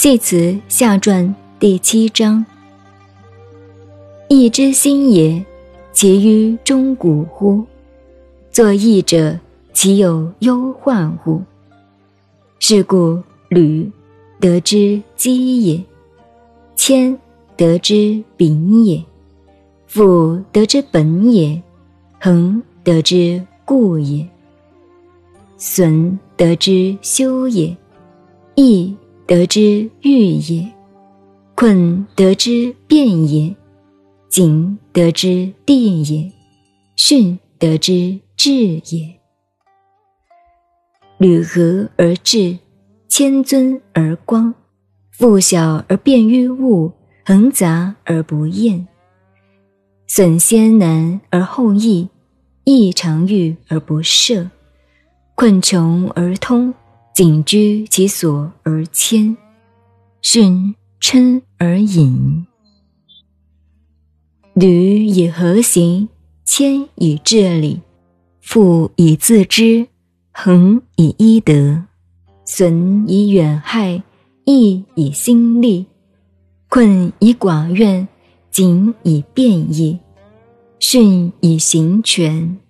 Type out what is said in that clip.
系辞下传第七章：义之心也，其于中古乎？作义者，其有忧患乎？是故履得之基也，谦得之秉也，复得之本也，恒得之固也，损得之修也，义。得之欲也，困得之变也，谨得之定也，训得之治也。履和而治，谦尊而光，富小而便于物，恒杂而不厌，损先难而后易，易常欲而不涉，困穷而通。谨居其所而谦，训嗔而隐。履以和行？谦以治理，富以自知，恒以医德，损以远害，益以心力，困以寡怨，谨以变易，训以行权。